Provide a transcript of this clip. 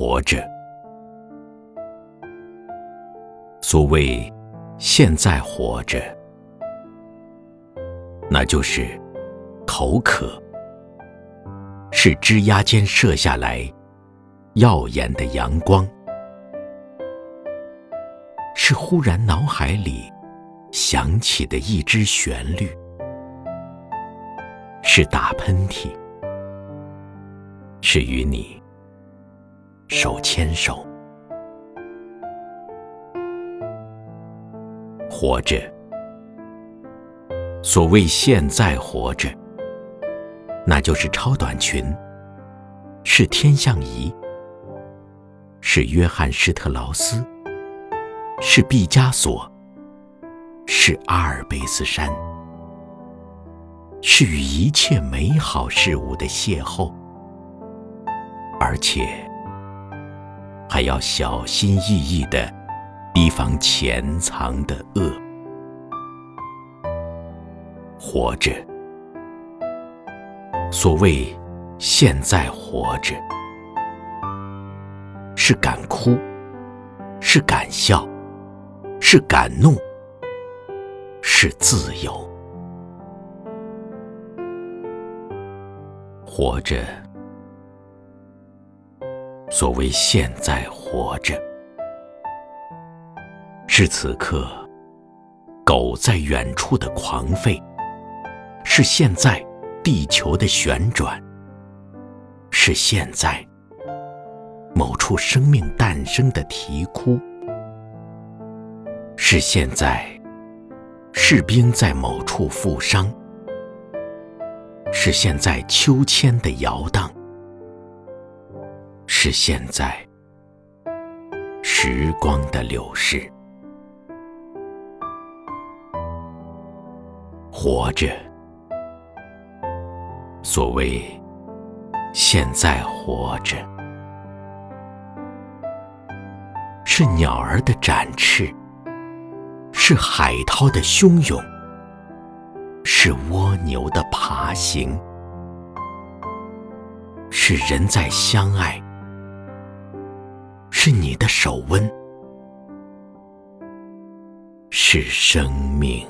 活着。所谓现在活着，那就是口渴，是枝桠间射下来耀眼的阳光，是忽然脑海里响起的一支旋律，是打喷嚏，是与你手牵手。活着，所谓现在活着，那就是超短裙，是天象仪，是约翰施特劳斯，是毕加索，是阿尔卑斯山，是与一切美好事物的邂逅，而且还要小心翼翼的。提防潜藏的恶，活着。所谓现在活着，是敢哭，是敢笑，是敢怒，是自由。活着。所谓现在活着。是此刻，狗在远处的狂吠；是现在，地球的旋转；是现在，某处生命诞生的啼哭；是现在，士兵在某处负伤；是现在，秋千的摇荡；是现在，时光的流逝。活着，所谓现在活着，是鸟儿的展翅，是海涛的汹涌，是蜗牛的爬行，是人在相爱，是你的手温，是生命。